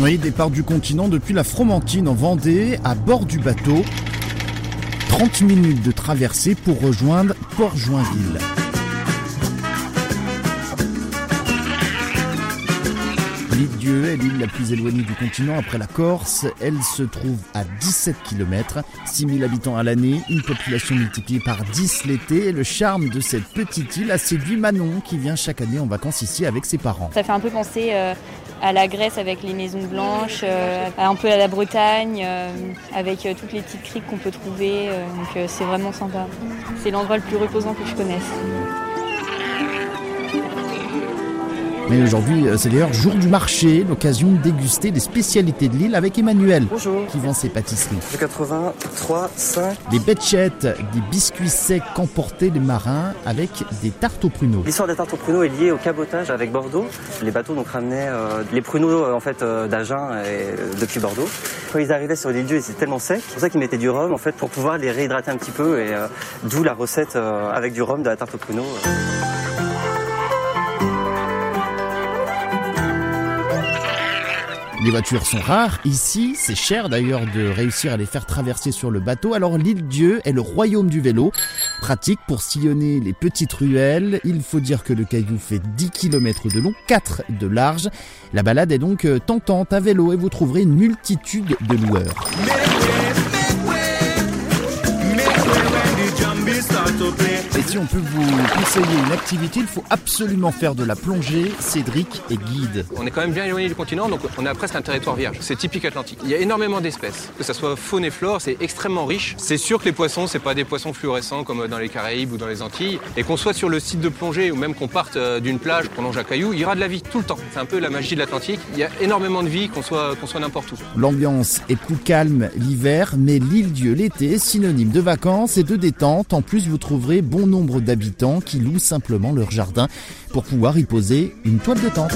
Oui, départ du continent depuis la Fromentine en Vendée, à bord du bateau. 30 minutes de traversée pour rejoindre Port-Joinville. L'île Dieu est l'île la plus éloignée du continent après la Corse. Elle se trouve à 17 km, 6000 habitants à l'année, une population multipliée par 10 l'été. Le charme de cette petite île a séduit Manon qui vient chaque année en vacances ici avec ses parents. Ça fait un peu penser euh, à la Grèce avec les maisons blanches, euh, un peu à la Bretagne euh, avec toutes les petites criques qu'on peut trouver. donc c'est vraiment sympa. C'est l'endroit le plus reposant que je connaisse. Mais aujourd'hui, euh, c'est d'ailleurs jour du marché, l'occasion de déguster les spécialités de l'île avec Emmanuel, Bonjour. qui vend ses pâtisseries. 83, 5. Des betchettes, des biscuits secs qu'emportaient les marins avec des tartes aux pruneaux. L'histoire des tartes aux pruneaux est liée au cabotage avec Bordeaux. Les bateaux donc ramenaient euh, les pruneaux euh, en fait d'Agen depuis Bordeaux. Quand ils arrivaient sur l'île Dieu, ils étaient tellement secs, c'est pour ça qu'ils mettaient du rhum en fait pour pouvoir les réhydrater un petit peu et d'où la recette avec du rhum de la tarte aux pruneaux. Les voitures sont rares. Ici, c'est cher d'ailleurs de réussir à les faire traverser sur le bateau. Alors l'île Dieu est le royaume du vélo. Pratique pour sillonner les petites ruelles. Il faut dire que le caillou fait 10 km de long, 4 de large. La balade est donc euh, tentante à vélo et vous trouverez une multitude de loueurs. Et si on peut vous conseiller une activité, il faut absolument faire de la plongée. Cédric est guide. On est quand même bien éloigné du continent, donc on a presque un territoire vierge. C'est typique atlantique. Il y a énormément d'espèces. Que ce soit faune et flore, c'est extrêmement riche. C'est sûr que les poissons, c'est pas des poissons fluorescents comme dans les Caraïbes ou dans les Antilles. Et qu'on soit sur le site de plongée ou même qu'on parte euh, d'une plage, qu'on longe un caillou, il y aura de la vie tout le temps. C'est un peu la magie de l'Atlantique. Il y a énormément de vie, qu'on soit, qu'on soit n'importe où. L'ambiance est plus calme l'hiver, mais l'île Dieu l'été, synonyme de vacances et de détente. En plus, vous bon nombre d'habitants qui louent simplement leur jardin pour pouvoir y poser une toile de tente.